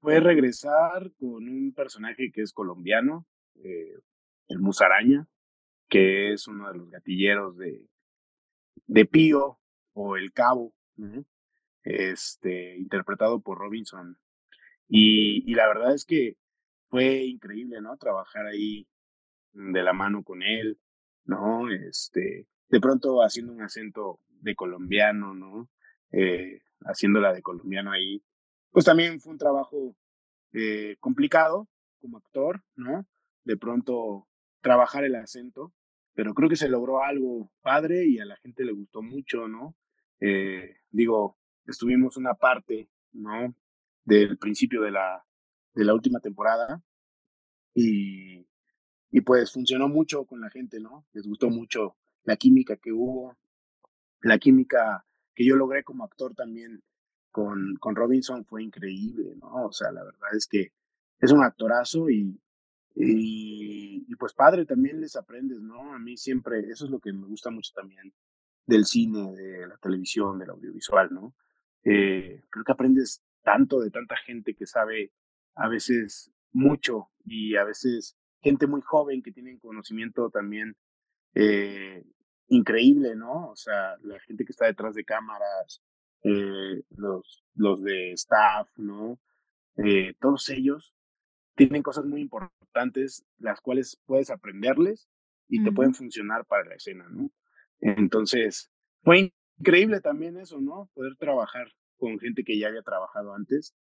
fue regresar con un personaje que es colombiano, eh, el Musaraña, que es uno de los gatilleros de, de Pío o El Cabo, este, interpretado por Robinson. Y, y, la verdad es que fue increíble, ¿no? Trabajar ahí de la mano con él, ¿no? Este, de pronto haciendo un acento de colombiano, ¿no? Eh, haciéndola de colombiano ahí. Pues también fue un trabajo eh, complicado como actor, ¿no? De pronto trabajar el acento, pero creo que se logró algo padre y a la gente le gustó mucho, ¿no? Eh, digo, estuvimos una parte, ¿no? Del principio de la, de la última temporada y, y pues funcionó mucho con la gente, ¿no? Les gustó mucho la química que hubo, la química que yo logré como actor también con, con Robinson fue increíble, ¿no? O sea, la verdad es que es un actorazo y, y, pues padre, también les aprendes, ¿no? A mí siempre, eso es lo que me gusta mucho también del cine, de la televisión, del audiovisual, ¿no? Eh, creo que aprendes tanto de tanta gente que sabe a veces mucho y a veces gente muy joven que tiene conocimiento también eh, increíble, ¿no? O sea, la gente que está detrás de cámaras, eh, los, los de staff, ¿no? Eh, todos ellos tienen cosas muy importantes, las cuales puedes aprenderles y te pueden funcionar para la escena, ¿no? Entonces, fue increíble también eso, ¿no? Poder trabajar con gente que ya había trabajado antes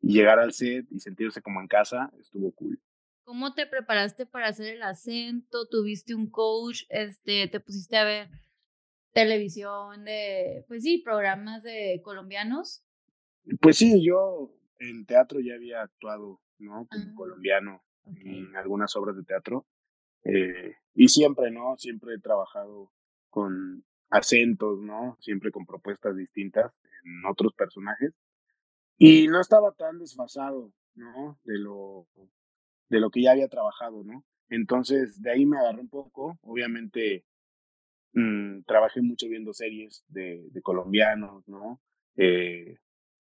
y llegar al set y sentirse como en casa, estuvo cool. ¿Cómo te preparaste para hacer el acento? ¿Tuviste un coach? Este, ¿Te pusiste a ver televisión de, pues sí, programas de colombianos? Pues sí, yo en teatro ya había actuado ¿no? Como ah, colombiano en algunas obras de teatro. Eh, y siempre, ¿no? Siempre he trabajado con acentos, ¿no? Siempre con propuestas distintas en otros personajes. Y no estaba tan desfasado, ¿no? De lo, de lo que ya había trabajado, ¿no? Entonces, de ahí me agarré un poco. Obviamente, mmm, trabajé mucho viendo series de, de colombianos, ¿no? Eh,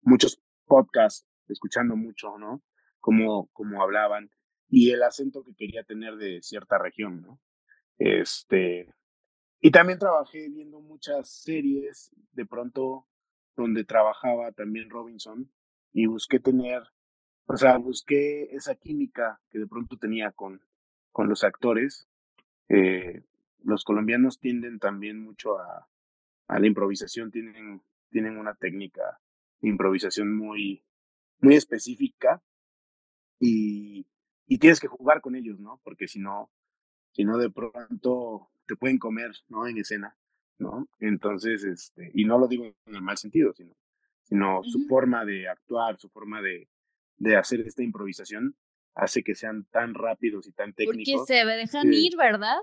muchos podcasts, escuchando mucho, ¿no? Cómo, cómo hablaban y el acento que quería tener de cierta región, ¿no? Este, y también trabajé viendo muchas series, de pronto, donde trabajaba también Robinson, y busqué tener, o sea, busqué esa química que de pronto tenía con, con los actores. Eh, los colombianos tienden también mucho a, la improvisación, tienen, tienen una técnica de improvisación muy, muy específica y, y tienes que jugar con ellos, ¿no? Porque si no, si no de pronto te pueden comer, ¿no? En escena, ¿no? Entonces, este, y no lo digo en el mal sentido, sino, sino su forma de actuar, su forma de, de hacer esta improvisación hace que sean tan rápidos y tan técnicos. Porque se dejan ir, ¿verdad?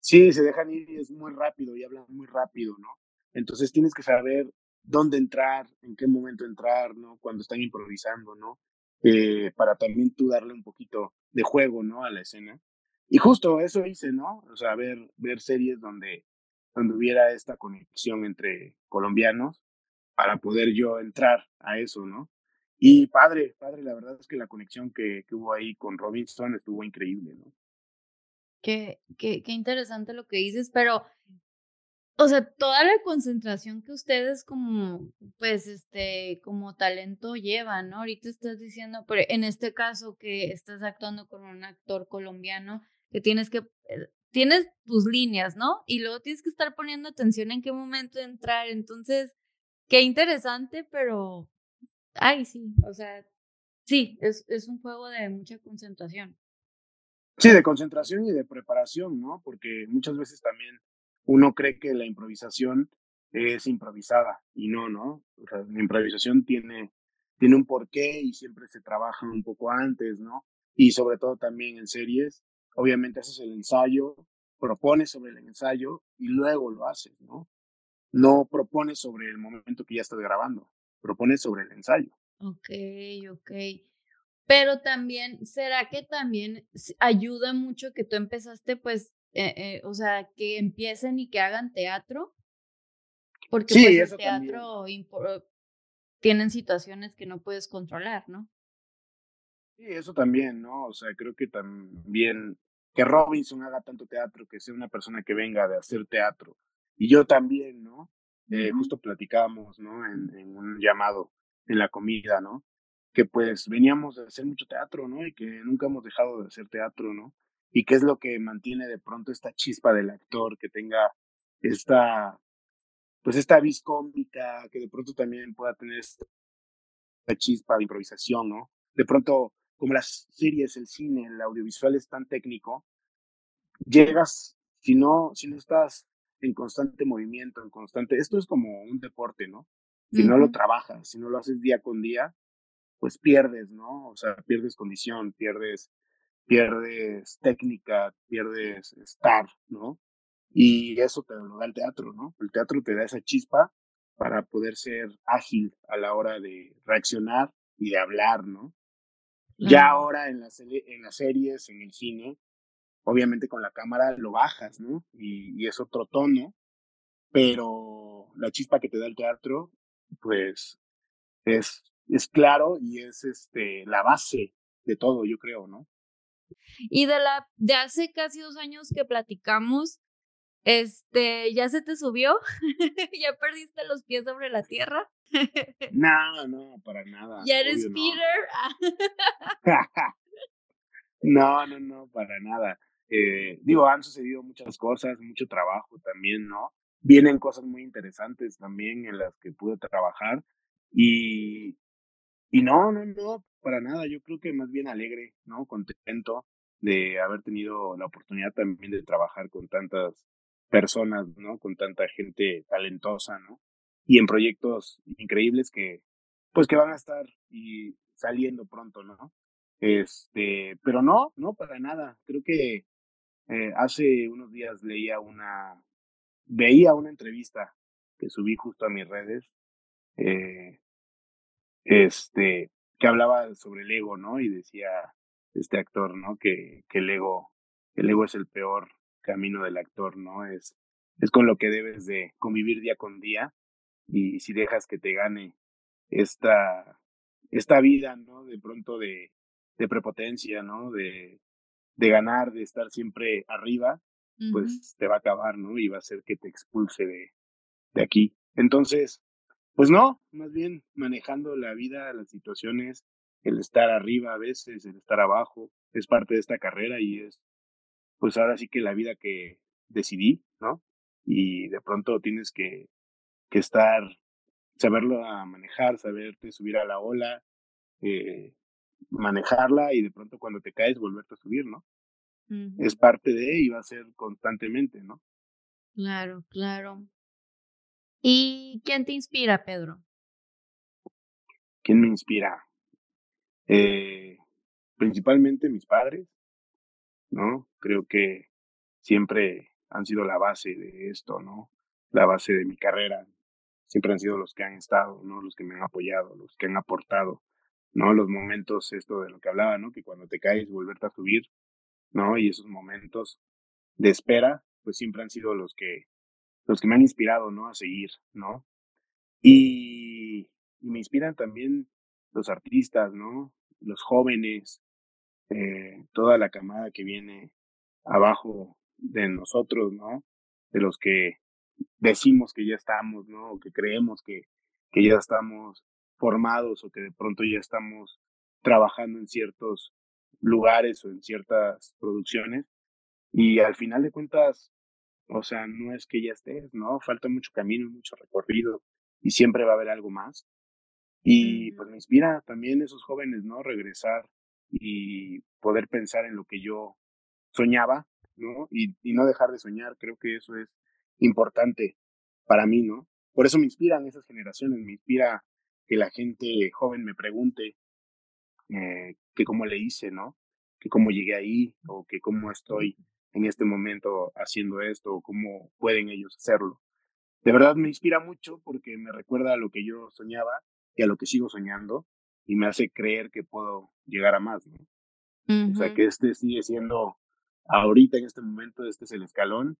Sí, se dejan ir y es muy rápido y hablan muy rápido, ¿no? Entonces tienes que saber dónde entrar, en qué momento entrar, ¿no? Cuando están improvisando, ¿no? Eh, para también tú darle un poquito de juego, ¿no? A la escena. Y justo eso hice, ¿no? O sea, ver, ver series donde, donde hubiera esta conexión entre colombianos para poder yo entrar a eso, ¿no? Y padre, padre, la verdad es que la conexión que, que hubo ahí con Robinson estuvo increíble, ¿no? Qué, qué, qué interesante lo que dices, pero o sea, toda la concentración que ustedes como, pues, este, como talento llevan, ¿no? Ahorita estás diciendo, pero en este caso que estás actuando con un actor colombiano, que tienes que, eh, tienes tus líneas, ¿no? Y luego tienes que estar poniendo atención en qué momento entrar. Entonces, qué interesante, pero, ay, sí, o sea, sí, es, es un juego de mucha concentración. Sí, de concentración y de preparación, ¿no? Porque muchas veces también uno cree que la improvisación es improvisada y no, ¿no? la improvisación tiene, tiene un porqué y siempre se trabaja un poco antes, ¿no? Y sobre todo también en series, obviamente haces el ensayo, propones sobre el ensayo y luego lo haces, ¿no? No propones sobre el momento que ya estás grabando, propones sobre el ensayo. Ok, ok. Pero también, ¿será que también ayuda mucho que tú empezaste pues eh, eh, o sea, que empiecen y que hagan teatro. Porque pues, el teatro tienen situaciones que no puedes controlar, ¿no? Sí, eso también, ¿no? O sea, creo que también que Robinson haga tanto teatro, que sea una persona que venga de hacer teatro. Y yo también, ¿no? Eh, justo platicábamos, ¿no? En, en, un llamado en la comida, ¿no? Que pues veníamos de hacer mucho teatro, ¿no? Y que nunca hemos dejado de hacer teatro, ¿no? Y qué es lo que mantiene de pronto esta chispa del actor, que tenga esta, pues esta vis cómica, que de pronto también pueda tener esta chispa de improvisación, ¿no? De pronto, como las series, el cine, el audiovisual es tan técnico, llegas, si no, si no estás en constante movimiento, en constante, esto es como un deporte, ¿no? Si no lo trabajas, si no lo haces día con día, pues pierdes, ¿no? O sea, pierdes condición, pierdes pierdes técnica, pierdes estar, ¿no? Y eso te lo da el teatro, ¿no? El teatro te da esa chispa para poder ser ágil a la hora de reaccionar y de hablar, ¿no? Ya ahora en las, en las series, en el cine, obviamente con la cámara lo bajas, ¿no? Y, y, es otro tono, pero la chispa que te da el teatro, pues es, es claro y es este, la base de todo, yo creo, ¿no? Y de la de hace casi dos años que platicamos, este, ¿ya se te subió? ¿Ya perdiste los pies sobre la tierra? no, no, para nada. ¿Ya eres Peter? no, no, no, para nada. Eh, digo, han sucedido muchas cosas, mucho trabajo también, ¿no? Vienen cosas muy interesantes también en las que pude trabajar y, y no, no, no, para nada. Yo creo que más bien alegre, ¿no? Contento de haber tenido la oportunidad también de trabajar con tantas personas, ¿no? Con tanta gente talentosa, ¿no? Y en proyectos increíbles que, pues que van a estar y saliendo pronto, ¿no? Este, pero no, no para nada. Creo que eh, hace unos días leía una, veía una entrevista que subí justo a mis redes, eh, este, que hablaba sobre el ego, ¿no? Y decía este actor, ¿no? Que, que el ego, el ego es el peor camino del actor, ¿no? Es, es con lo que debes de convivir día con día y si dejas que te gane esta, esta vida, ¿no? De pronto de, de prepotencia, ¿no? De, de ganar, de estar siempre arriba, pues te va a acabar, ¿no? Y va a hacer que te expulse de, de aquí. Entonces, pues no, más bien manejando la vida, las situaciones, el estar arriba a veces, el estar abajo, es parte de esta carrera y es, pues ahora sí que la vida que decidí, ¿no? Y de pronto tienes que, que estar, saberlo a manejar, saberte subir a la ola, eh, manejarla y de pronto cuando te caes volverte a subir, ¿no? Es parte de y va a ser constantemente, ¿no? Claro, claro. ¿Y quién te inspira, Pedro? ¿Quién me inspira? Eh, principalmente mis padres, ¿no? Creo que siempre han sido la base de esto, ¿no? La base de mi carrera. Siempre han sido los que han estado, ¿no? Los que me han apoyado, los que han aportado ¿no? Los momentos, esto de lo que hablaba, ¿no? Que cuando te caes, volverte a subir, ¿no? Y esos momentos de espera, pues siempre han sido los que, los que me han inspirado, ¿no? A seguir, ¿no? Y, me inspiran también los artistas, ¿no? Los jóvenes, eh, toda la camada que viene abajo de nosotros, ¿no? De los que decimos que ya estamos, ¿no? O que creemos que, que ya estamos formados o que de pronto ya estamos trabajando en ciertos lugares o en ciertas producciones y al final de cuentas, o sea, no es que ya estés, ¿no? Falta mucho camino, mucho recorrido y siempre va a haber algo más. Y pues me inspira también esos jóvenes, ¿no? Regresar y poder pensar en lo que yo soñaba, ¿no? Y, y no dejar de soñar, creo que eso es importante para mí, ¿no? Por eso me inspiran esas generaciones, me inspira que la gente joven me pregunte eh, que cómo le hice, ¿no? Que cómo llegué ahí o que cómo estoy en este momento haciendo esto o cómo pueden ellos hacerlo. De verdad me inspira mucho porque me recuerda a lo que yo soñaba y a lo que sigo soñando y me hace creer que puedo llegar a más, ¿no? O sea, que este sigue siendo ahorita en este momento, este es el escalón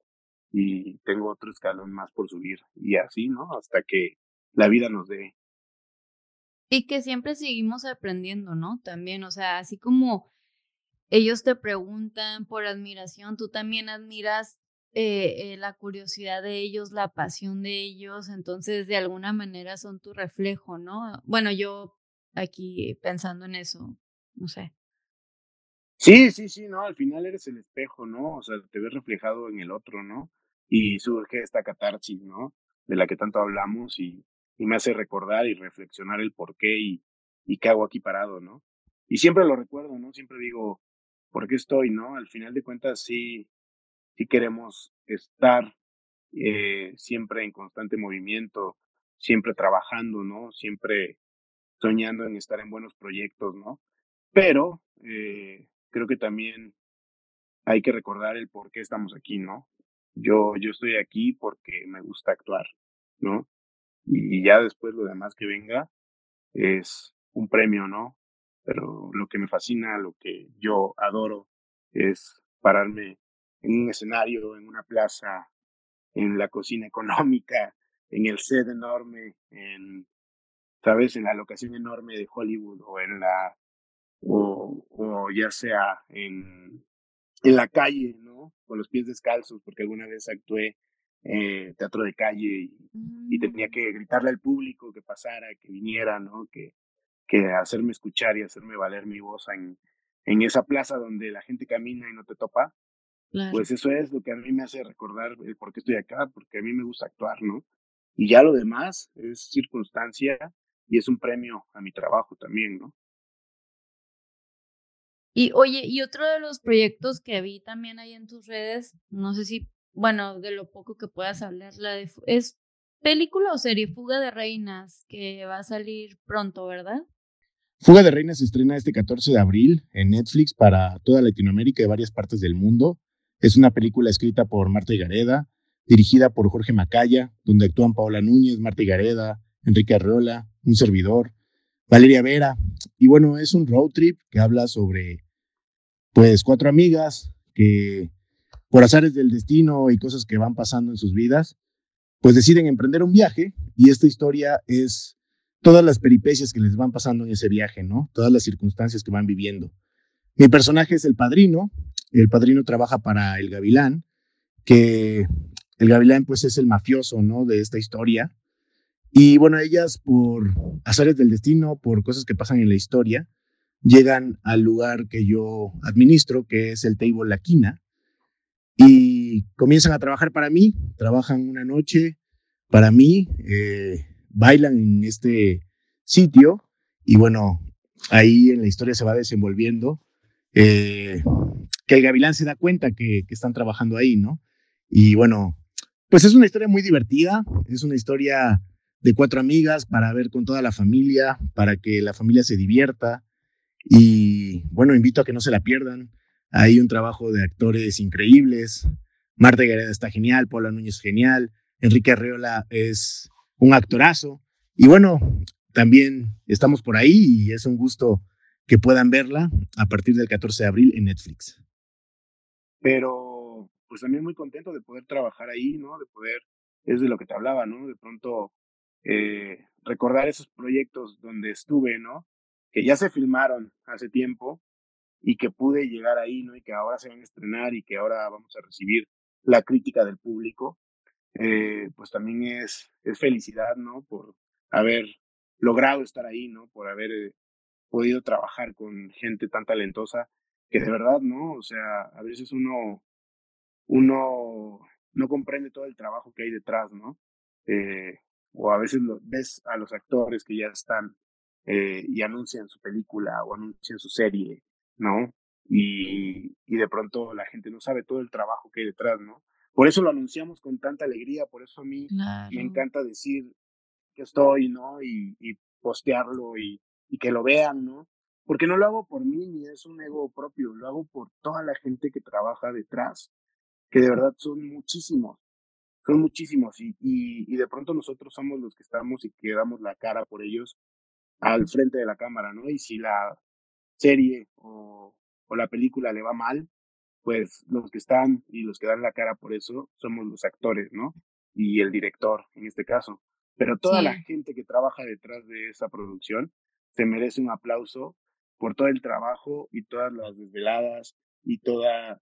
y tengo otro escalón más por subir y así, ¿no? Hasta que la vida nos dé y que siempre seguimos aprendiendo, ¿no? También, o sea, así como ellos te preguntan por admiración, tú también admiras eh, eh, la curiosidad de ellos, la pasión de ellos, entonces de alguna manera son tu reflejo, ¿no? Bueno, yo aquí pensando en eso, no sé. Sí, sí, sí, no, al final eres el espejo, ¿no? O sea, te ves reflejado en el otro, ¿no? Y surge esta catarsis, ¿no? De la que tanto hablamos y, me hace recordar y reflexionar el por qué y, y qué hago aquí parado, ¿no? Y siempre lo recuerdo, ¿no? Siempre digo, ¿por qué estoy, no? Al final de cuentas, sí, sí queremos estar eh, siempre en constante movimiento, siempre trabajando, ¿no? Siempre soñando en estar en buenos proyectos, ¿no? Pero eh, creo que también hay que recordar el por qué estamos aquí, ¿no? Yo, yo estoy aquí porque me gusta actuar, ¿no? y ya después lo demás que venga es un premio, ¿no? Pero lo que me fascina, lo que yo adoro es pararme en un escenario, en una plaza, en la cocina económica, en el set enorme, en, ¿sabes? En la locación enorme de Hollywood o en la, o, o ya sea en, en la calle, ¿no? Con los pies descalzos, porque alguna vez actué eh, teatro de calle y, tenía mm. que gritarle al público que pasara, que viniera, ¿no? Que, que hacerme escuchar y hacerme valer mi voz en, en esa plaza donde la gente camina y no te topa. Pues eso es lo que a mí me hace recordar el por qué estoy acá, porque a mí me gusta actuar, ¿no? Y ya lo demás es circunstancia y es un premio a mi trabajo también, ¿no? Y oye, y otro de los proyectos que vi también ahí en tus redes, no sé si bueno, de lo poco que puedas hablar, la de, es película o serie Fuga de Reinas, que va a salir pronto, ¿verdad? Fuga de Reinas se estrena este 14 de abril en Netflix para toda Latinoamérica y varias partes del mundo. Es una película escrita por Marta Gareda, dirigida por Jorge Macaya, donde actúan Paola Núñez, Marta Gareda, Enrique Arreola, un servidor, Valeria Vera. Y bueno, es un road trip que habla sobre, pues, cuatro amigas que por azares del destino y cosas que van pasando en sus vidas, pues deciden emprender un viaje y esta historia es todas las peripecias que les van pasando en ese viaje, ¿no? Todas las circunstancias que van viviendo. Mi personaje es el padrino, el padrino trabaja para el gavilán, que el gavilán pues es el mafioso, ¿no? De esta historia. Y bueno, ellas por azares del destino, por cosas que pasan en la historia, llegan al lugar que yo administro, que es el Table La y comienzan a trabajar para mí, trabajan una noche para mí, eh, bailan en este sitio y bueno, ahí en la historia se va desenvolviendo eh, que el gavilán se da cuenta que, están trabajando ahí, ¿no? Y bueno, pues es una historia muy divertida, es una historia de cuatro amigas para ver con toda la familia, para que la familia se divierta y bueno, invito a que no se la pierdan. Hay un trabajo de actores increíbles. Marta Gareda está genial, Paula Núñez genial, Enrique Arreola es un actorazo. Y bueno, también estamos por ahí y es un gusto que puedan verla a partir del 14 de abril en Netflix. Pero pues también muy contento de poder trabajar ahí, ¿no? De poder, es de lo que te hablaba, ¿no? De pronto eh, recordar esos proyectos donde estuve, ¿no? Que ya se filmaron hace tiempo y que pude llegar ahí, ¿no? Y que ahora se van a estrenar y que ahora vamos a recibir la crítica del público, eh, pues también es, es felicidad, ¿no? Por haber logrado estar ahí, ¿no? Por haber eh, podido trabajar con gente tan talentosa que de verdad, ¿no? O sea, a veces uno, uno no comprende todo el trabajo que hay detrás, ¿no? Eh, o a veces ves a los actores que ya están eh, y anuncian su película o anuncian su serie ¿no? Y, y de pronto la gente no sabe todo el trabajo que hay detrás, ¿no? Por eso lo anunciamos con tanta alegría, por eso a mí me encanta decir que estoy, ¿no? Y, y postearlo y, y, que lo vean, ¿no? Porque no lo hago por mí ni es un ego propio, lo hago por toda la gente que trabaja detrás, que de verdad son muchísimos, son muchísimos y, y, y de pronto nosotros somos los que estamos y que damos la cara por ellos al frente de la cámara, ¿no? Y si la serie o, o la película le va mal, pues los que están y los que dan la cara por eso somos los actores, ¿no? Y el director, en este caso. Pero toda la gente que trabaja detrás de esa producción se merece un aplauso por todo el trabajo y todas las desveladas y toda,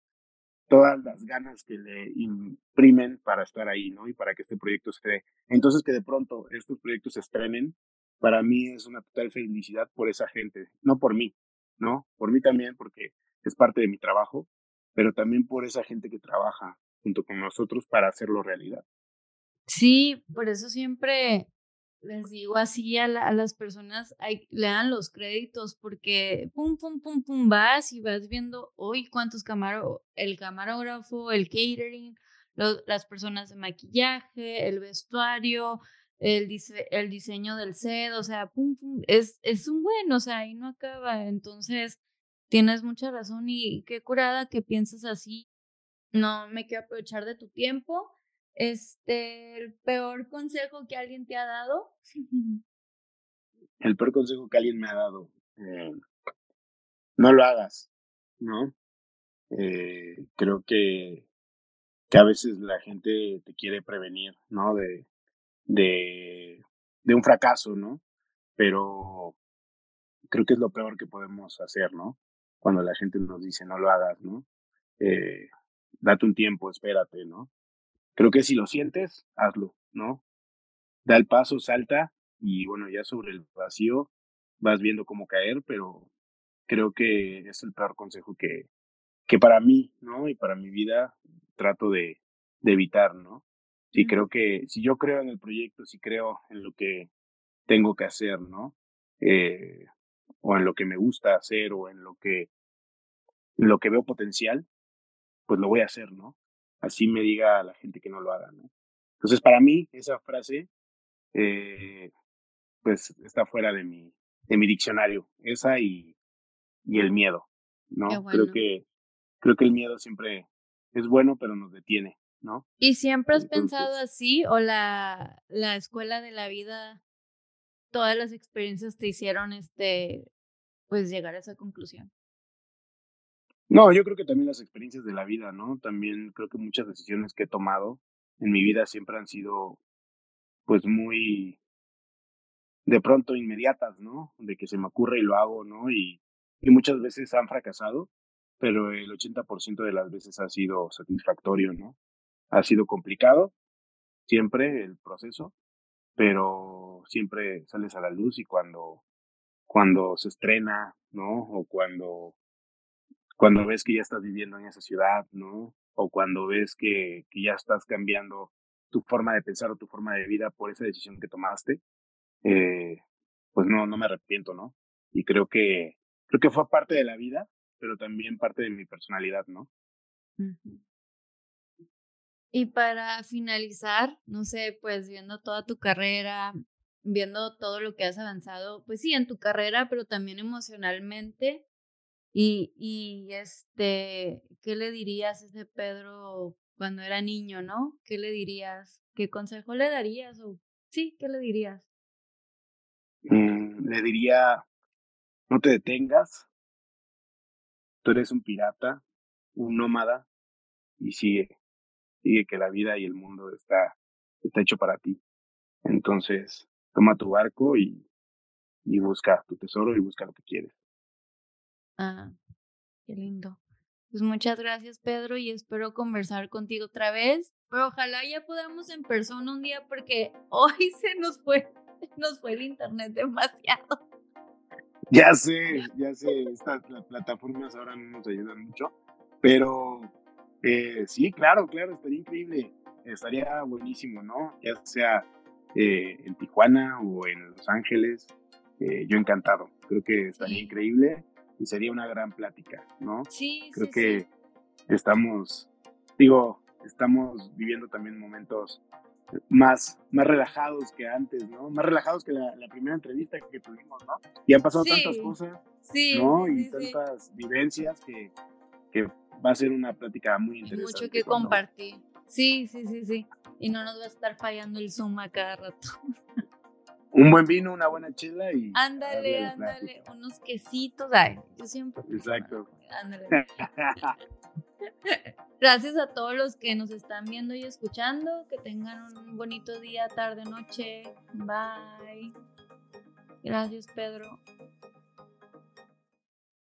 todas las ganas que le imprimen para estar ahí, ¿no? Y para que este proyecto se dé. Entonces, que de pronto estos proyectos se estrenen, para mí es una total felicidad por esa gente, no por mí, ¿no? Por mí también, porque es parte de mi trabajo, pero también por esa gente que trabaja junto con nosotros para hacerlo realidad. Sí, por eso siempre les digo así a, las personas, le dan los créditos porque pum, pum, pum, pum, vas y vas viendo hoy cuántos camarógrafos, el camarógrafo, el catering, las personas de maquillaje, el vestuario, el, el diseño del set, o sea, pum, pum, es, es un buen, o sea, ahí no acaba. Entonces, tienes mucha razón y qué curada que piensas así. No me quiero aprovechar de tu tiempo. Este, el peor consejo que alguien te ha dado. el peor consejo que alguien me ha dado. Eh, no lo hagas, ¿no? Eh, creo que, que a veces la gente te quiere prevenir, ¿no? De, de, de un fracaso, ¿no? Pero creo que es lo peor que podemos hacer, ¿no? Cuando la gente nos dice no lo hagas, ¿no? Eh, date un tiempo, espérate, ¿no? Creo que si lo sientes, hazlo, ¿no? Da el paso, salta y bueno, ya sobre el vacío vas viendo cómo caer, pero creo que es el peor consejo que, que para mí, ¿no? Y para mi vida trato de, de evitar, ¿no? Sí, creo que si yo creo en el proyecto, si creo en lo que tengo que hacer, ¿no? Eh, o en lo que me gusta hacer o en lo que, lo que veo potencial, pues lo voy a hacer, ¿no? Así me diga a la gente que no lo haga, ¿no? Entonces, para mí, esa frase, eh, pues está fuera de mi, de mi diccionario, esa y, y el miedo, ¿no? Creo que, creo que el miedo siempre es bueno, pero nos detiene, ¿no? ¿Y siempre has pensado así o la, la escuela de la vida, todas las experiencias te hicieron este, pues llegar a esa conclusión? No, yo creo que también las experiencias de la vida, ¿no? También creo que muchas decisiones que he tomado en mi vida siempre han sido, pues, muy de pronto inmediatas, ¿no? De que se me ocurre y lo hago, ¿no? Y, y muchas veces han fracasado, pero el 80% de las veces ha sido satisfactorio, ¿no? Ha sido complicado, siempre el proceso, pero siempre sales a la luz y cuando, cuando se estrena, ¿no? O cuando cuando ves que ya estás viviendo en esa ciudad, ¿no? O cuando ves que, que ya estás cambiando tu forma de pensar o tu forma de vida por esa decisión que tomaste, eh, pues no, no me arrepiento, ¿no? Y creo que, creo que fue parte de la vida, pero también parte de mi personalidad, ¿no? Y para finalizar, no sé, pues viendo toda tu carrera, viendo todo lo que has avanzado, pues sí, en tu carrera, pero también emocionalmente, y, y este, ¿qué le dirías a ese Pedro cuando era niño, no? ¿Qué le dirías? ¿Qué consejo le darías? Sí, ¿qué le dirías? Mm, le diría, no te detengas, tú eres un pirata, un nómada, y sigue, sigue que la vida y el mundo está, está hecho para ti. Entonces, toma tu barco y, y busca tu tesoro y busca lo que quieres. Ah, qué lindo. Pues muchas gracias, Pedro, y espero conversar contigo otra vez. Pero ojalá ya podamos en persona un día porque hoy se nos fue, nos fue el internet demasiado. Ya sé, ya sé, estas plataformas ahora no nos ayudan mucho, pero eh, sí, claro, claro, estaría increíble, estaría buenísimo, ¿no? Ya sea eh, en Tijuana o en Los Ángeles, eh, yo encantado, creo que estaría increíble y sería una gran plática, ¿no? Sí, Creo que estamos, digo, estamos viviendo también momentos más, más relajados que antes, ¿no? Más relajados que la, primera entrevista que tuvimos, ¿no? Y han pasado tantas cosas, ¿no? Y tantas vivencias que, que va a ser una plática muy interesante. Mucho que compartir. Sí, sí, sí, sí. Y no nos va a estar fallando el Zoom a cada rato. un buen vino, una buena chela y. Ándale, ándale, unos quesitos. Ay, yo siempre. Exacto. Ándale. Gracias a todos los que nos están viendo y escuchando. Que tengan un bonito día, tarde, noche. Bye. Gracias, Pedro.